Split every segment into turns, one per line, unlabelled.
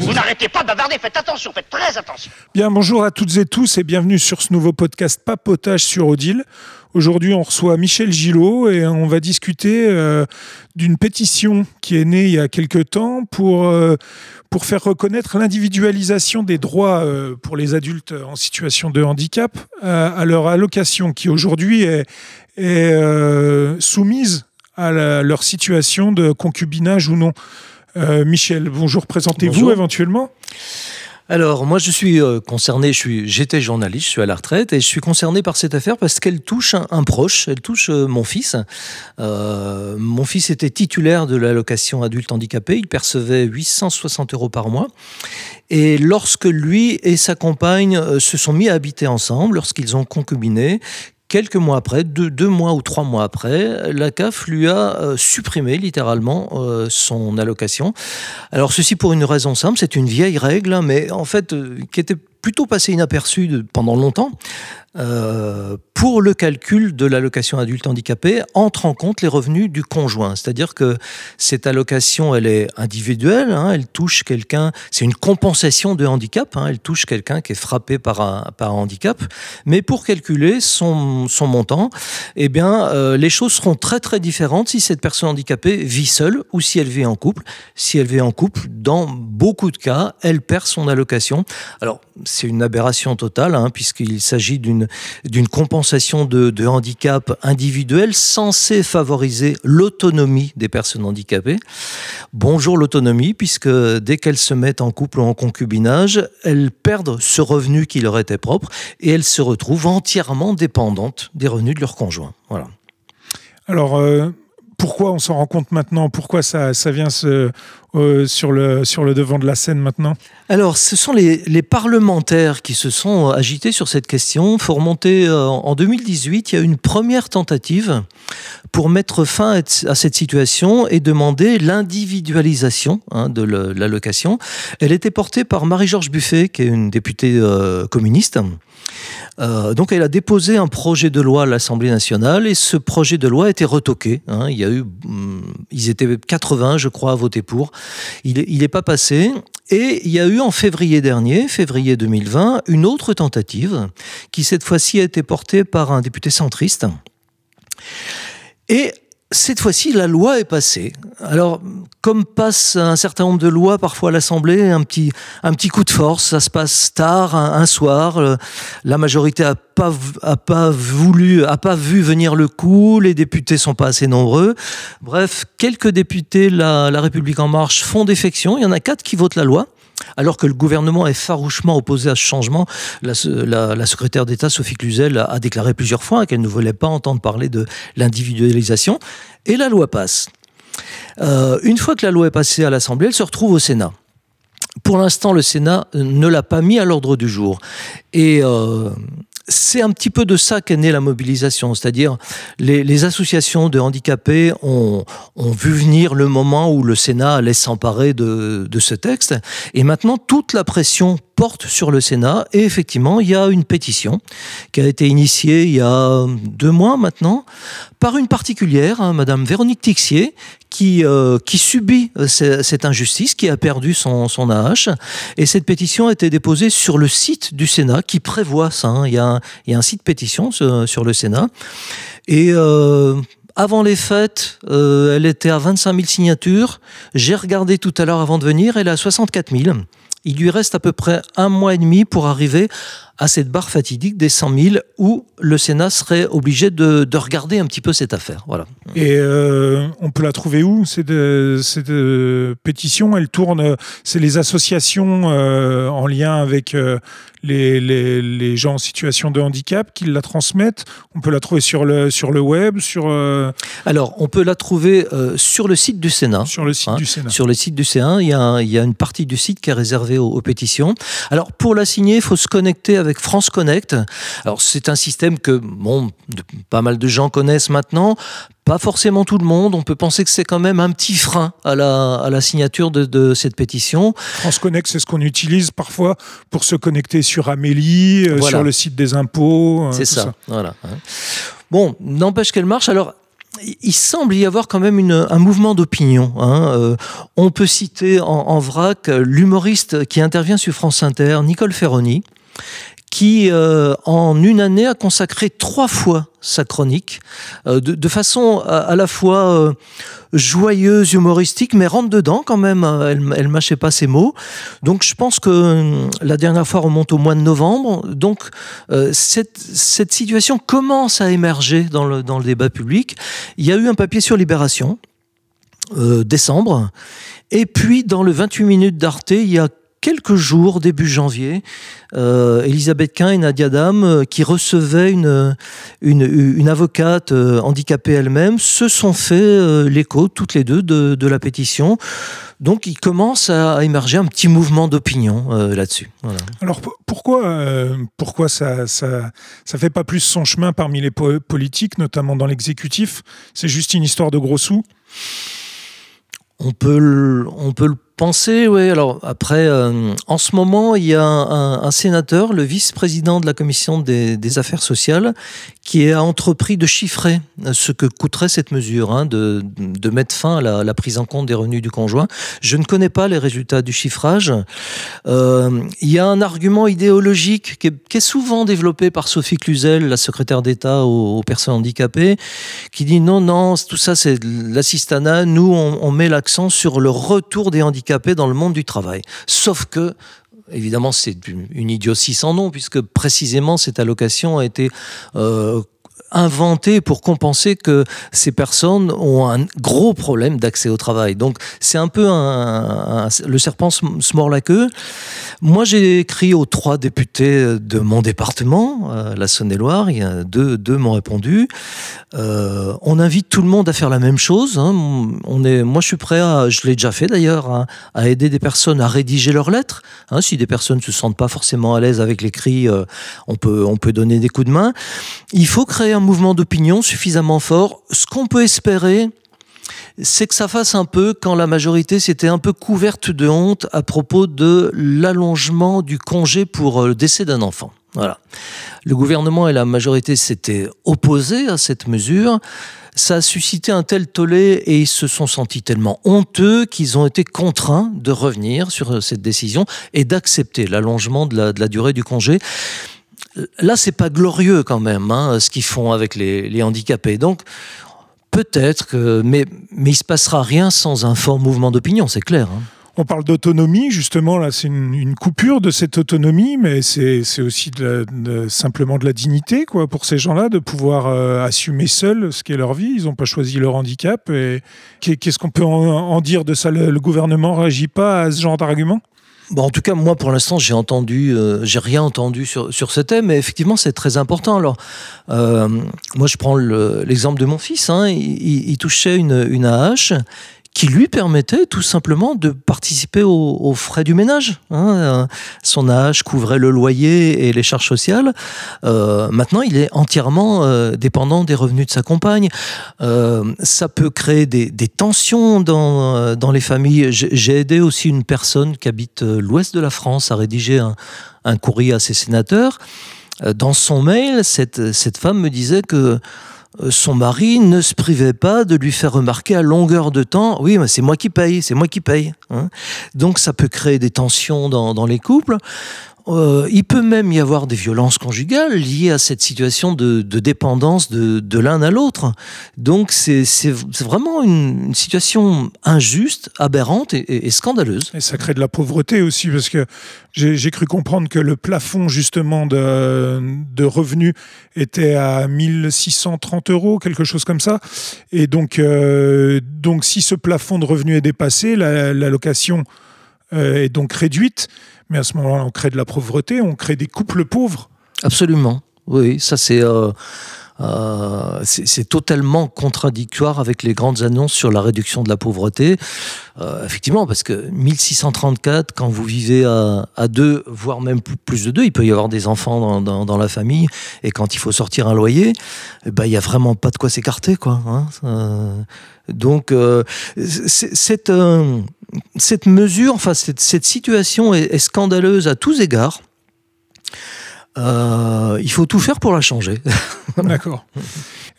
Vous n'arrêtez pas de bavarder, faites attention, faites très attention.
Bien, bonjour à toutes et tous et bienvenue sur ce nouveau podcast Papotage sur Odile. Aujourd'hui, on reçoit Michel Gillot et on va discuter euh, d'une pétition qui est née il y a quelque temps pour, euh, pour faire reconnaître l'individualisation des droits euh, pour les adultes en situation de handicap à leur allocation qui aujourd'hui est, est soumise à la- leur situation de concubinage ou non. Euh, Michel, bonjour, présentez-vous
Bonjour.
éventuellement.
Alors, moi, je suis euh, concerné, je suis, j'étais journaliste, je suis à la retraite, et je suis concerné par cette affaire parce qu'elle touche un, un proche, elle touche euh, mon fils. Euh, mon fils était titulaire de l'allocation adulte handicapé, il percevait 860 euros par mois. Et lorsque lui et sa compagne se sont mis à habiter ensemble, lorsqu'ils ont concubiné, Quelques mois après, deux, mois ou trois mois après, la CAF lui a euh, supprimé littéralement euh, son allocation. Alors ceci pour une raison simple, c'est une vieille règle, hein, mais en fait euh, qui était plutôt passée inaperçue de- pendant longtemps. Euh, pour le calcul de l'allocation adulte handicapé, entre en compte les revenus du conjoint. C'est-à-dire que cette allocation, elle est individuelle, hein, elle touche quelqu'un, c'est une compensation de handicap, hein, elle touche quelqu'un qui est frappé par un, handicap. Mais pour calculer son, son montant, eh bien, euh, les choses seront très très différentes si cette personne handicapée vit seule ou si elle vit en couple. Si elle vit en couple, dans beaucoup de cas, elle perd son allocation. Alors, c'est une aberration totale, hein, puisqu'il s'agit d'une compensation de, de handicap individuel censée favoriser l'autonomie des personnes handicapées. Bonjour l'autonomie, puisque dès qu'elles se mettent en couple ou en concubinage, elles perdent ce revenu qui leur était propre et elles se retrouvent entièrement dépendantes des revenus de leur conjoint. Voilà.
Alors, euh, pourquoi on s'en rend compte maintenant? Pourquoi ça, ça vient se- euh, sur, le, sur le devant de la scène maintenant?
Alors, ce sont les, les parlementaires qui se sont agités sur cette question. Il faut remonter euh, en 2018, il y a une première tentative pour mettre fin à cette situation et demander l'individualisation hein, de l'allocation. Elle était portée par Marie-Georges Buffet, qui est une députée euh, communiste. Euh, donc elle a déposé un projet de loi à l'Assemblée nationale et ce projet de loi a été retoqué. hein. Il y a eu, hum, ils étaient 80, je crois, à voter pour. Il n'est pas passé. Et il y a eu en février dernier, février 2020, une autre tentative qui cette fois-ci a été portée par un député centriste. Et cette fois-ci, la loi est passée. Alors, comme passe un certain nombre de lois parfois à l'Assemblée, un petit, un petit coup de force, ça se passe tard, un, soir, euh, la majorité a pas, a pas voulu, a pas vu venir le coup, les députés sont pas assez nombreux. Bref, quelques députés, la, la République en marche, font défection. Il y en a quatre qui votent la loi. Alors que le gouvernement est farouchement opposé à ce changement, la, secrétaire d'État Sophie Cluzel a, a déclaré plusieurs fois qu'elle ne voulait pas entendre parler de l'individualisation. Et la loi passe. Euh, une fois que la loi est passée à l'Assemblée, elle se retrouve au Sénat. Pour l'instant, le Sénat ne l'a pas mis à l'ordre du jour. Et euh, c'est un petit peu de ça qu'est née la mobilisation, c'est-à-dire les, associations de handicapés ont, vu venir le moment où le Sénat allait s'emparer de, de ce texte, et maintenant toute la pression porte sur le Sénat, et effectivement, il y a une pétition qui a été initiée il y a deux mois maintenant, par une particulière, hein, Madame Véronique Tixier, qui, euh, qui subit euh, ce- cette injustice, qui a perdu son, son AH. Et cette pétition a été déposée sur le site du Sénat, qui prévoit ça. hein. Il, y a un, site pétition sur, le Sénat. Et euh, avant les fêtes, elle était à 25 000 signatures. J'ai regardé tout à l'heure avant de venir, elle est à 64 000. Il lui reste à peu près un mois et demi pour arriver à cette barre fatidique des 100 000 où le Sénat serait obligé de, de regarder un petit peu cette affaire. Voilà.
Et euh, on peut la trouver où Cette, euh, cette euh, pétition, elle tourne, c'est les associations euh, en lien avec euh, les, les, les gens en situation de handicap qui la transmettent. On peut la trouver sur le, sur le web, sur,
Alors, on peut la trouver sur le site du Sénat.
sur le site
Hein,
du Sénat.
Sur le site du C1, il y, a il y a une partie du site qui est réservée aux, aux pétitions. Alors, pour la signer, il faut se connecter avec France Connect. Alors, c'est un système que, bon, pas mal de gens connaissent maintenant. Pas forcément tout le monde. On peut penser que c'est quand même un petit frein à la, à la signature de, de cette pétition.
France Connect, c'est ce qu'on utilise parfois pour se connecter sur Amélie, euh, sur le site des impôts. euh,
C'est ça. Voilà. hein. Bon, n'empêche qu'elle marche. Alors, il semble y avoir quand même une, un mouvement d'opinion. Hein. Euh, on peut citer en, en vrac l'humoriste qui intervient sur France Inter, Nicole Ferroni, qui, euh, en une année, a consacré trois fois sa chronique, euh, de, de, façon à, à la fois euh, joyeuse, humoristique, mais rentre dedans quand même. Elle, elle mâchait pas ses mots. Donc, je pense que euh, la dernière fois remonte au mois de novembre. Donc, euh, cette, cette situation commence à émerger dans le, dans le débat public. Il y a eu un papier sur Libération, euh, décembre. Et puis, dans le 28 minutes d'Arte, il y a quelques jours, début janvier, euh, Elisabeth Quint et Nadia Dam, euh, qui recevaient une, une, une avocate euh, handicapée elle-même, se sont fait l'écho, toutes les deux, de, de, la pétition. Donc il commence à émerger un petit mouvement d'opinion là-dessus.
Voilà. Alors pourquoi, pourquoi ça, ça, ça fait pas plus son chemin parmi les po politiques, notamment dans l'exécutif? C'est juste une histoire de gros sous?
On peut le, on peut le penser, oui. Alors après, euh, en ce moment, il y a un, sénateur, le vice-président de la commission des, affaires sociales, qui a entrepris de chiffrer ce que coûterait cette mesure, hein, de, mettre fin à la, prise en compte des revenus du conjoint. Je ne connais pas les résultats du chiffrage. Euh, il y a un argument idéologique qui est, souvent développé par Sophie Cluzel, la secrétaire d'État aux, aux, personnes handicapées, qui dit non, non, tout ça c'est l'assistanat. Nous, on, on met l'accent sur le retour des handicapés dans le monde du travail. Sauf que évidemment, c'est une idiotie sans nom, puisque précisément cette allocation a été euh, inventé pour compenser que ces personnes ont un gros problème d'accès au travail. Donc c'est un peu le serpent se mord la queue. Moi j'ai écrit aux trois députés de mon département, euh, la Saône-et-Loire, deux, deux m'ont répondu. Euh, on invite tout le monde à faire la même chose. Hein. Moi je suis prêt à, je l'ai déjà fait d'ailleurs, hein, à aider des personnes à rédiger leurs lettres. Hein, si des personnes se sentent pas forcément à l'aise avec l'écrit, euh, on peut on peut donner des coups de main. Il faut créer un mouvement d'opinion suffisamment fort. Ce qu'on peut espérer, c'est que ça fasse un peu quand la majorité s'était un peu couverte de honte à propos de l'allongement du congé pour le décès d'un enfant. Voilà. Le gouvernement et la majorité s'étaient opposés à cette mesure. Ça a suscité un tel tollé et ils se sont sentis tellement honteux qu'ils ont été contraints de revenir sur cette décision et d'accepter l'allongement de la, de la durée du congé là, c'est pas glorieux quand même, hein, ce qu'ils font avec les, handicapés. Donc, peut-être que, mais, mais il se passera rien sans un fort mouvement d'opinion, c'est clair. Hein.
On parle d'autonomie, justement, là, c'est une, coupure de cette autonomie, mais c'est aussi simplement de la dignité, quoi, pour ces gens-là, de pouvoir euh, assumer seuls ce qu'est leur vie. Ils n'ont pas choisi leur handicap. Et qu'est-ce qu'on peut en, dire de ça? Le, le gouvernement réagit pas à ce genre d'argument?
Bon, en tout cas, moi, pour l'instant, j'ai entendu, euh, j'ai rien entendu sur, sur ce thème, mais effectivement, c'est très important. Alors, euh, moi, je prends l'exemple le, de mon fils. Hein, il, touchait une, une qui lui permettait tout simplement de participer aux, frais du ménage. Hein. Son âge couvrait le loyer et les charges sociales. Euh, maintenant, il est entièrement euh, dépendant des revenus de sa compagne. Euh, ça peut créer des, tensions dans, dans les familles. J'ai aidé aussi une personne qui habite l'ouest de la France à rédiger un, un courrier à ses sénateurs. Dans son mail, cette, cette femme me disait que euh, son mari ne se privait pas de lui faire remarquer à longueur de temps oui mais c'est moi qui paye c'est moi qui paye hein. donc ça peut créer des tensions dans les couples euh, il peut même y avoir des violences conjugales liées à cette situation de, dépendance de, l'un à l'autre. Donc c'est vraiment une, situation injuste, aberrante et, scandaleuse.
Et ça crée de la pauvreté aussi, parce que j'ai cru comprendre que le plafond justement de, de revenus était à 1630 euros, quelque chose comme ça. Et donc, euh, donc si ce plafond de revenus est dépassé, la, la location euh, est donc réduite. Mais à ce moment-là, on crée de la pauvreté, on crée des couples pauvres.
Absolument. Oui, ça c'est euh, euh, c'est totalement contradictoire avec les grandes annonces sur la réduction de la pauvreté. Euh, effectivement, parce que 1634, quand vous vivez à, à, deux, voire même plus de deux, il peut y avoir des enfants dans, dans, dans la famille, et quand il faut sortir un loyer, eh ben, il n'y a vraiment pas de quoi s'écarter. quoi. Hein euh, donc, euh, cette, euh, cette mesure, enfin, cette, cette situation est, est scandaleuse à tous égards. Euh, Il faut tout faire pour la changer.
D'accord.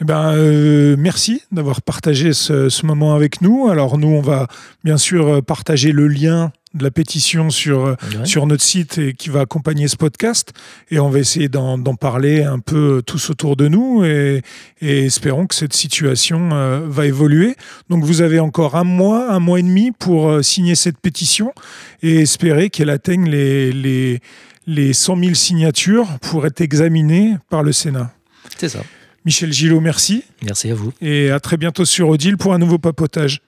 Eh ben, euh, merci d'avoir partagé ce, ce, moment avec nous. Alors nous, on va bien sûr partager le lien de la pétition sur, ouais. sur notre site et qui va accompagner ce podcast. Et on va essayer d'en parler un peu tous autour de nous et, et espérons que cette situation euh, va évoluer. Donc vous avez encore un mois, un mois et demi pour euh, signer cette pétition et espérer qu'elle atteigne les, les, les 100 000 signatures pour être examinée par le Sénat.
C'est ça.
Michel Gillot, merci.
Merci à vous.
Et à très bientôt sur Odile pour un nouveau papotage.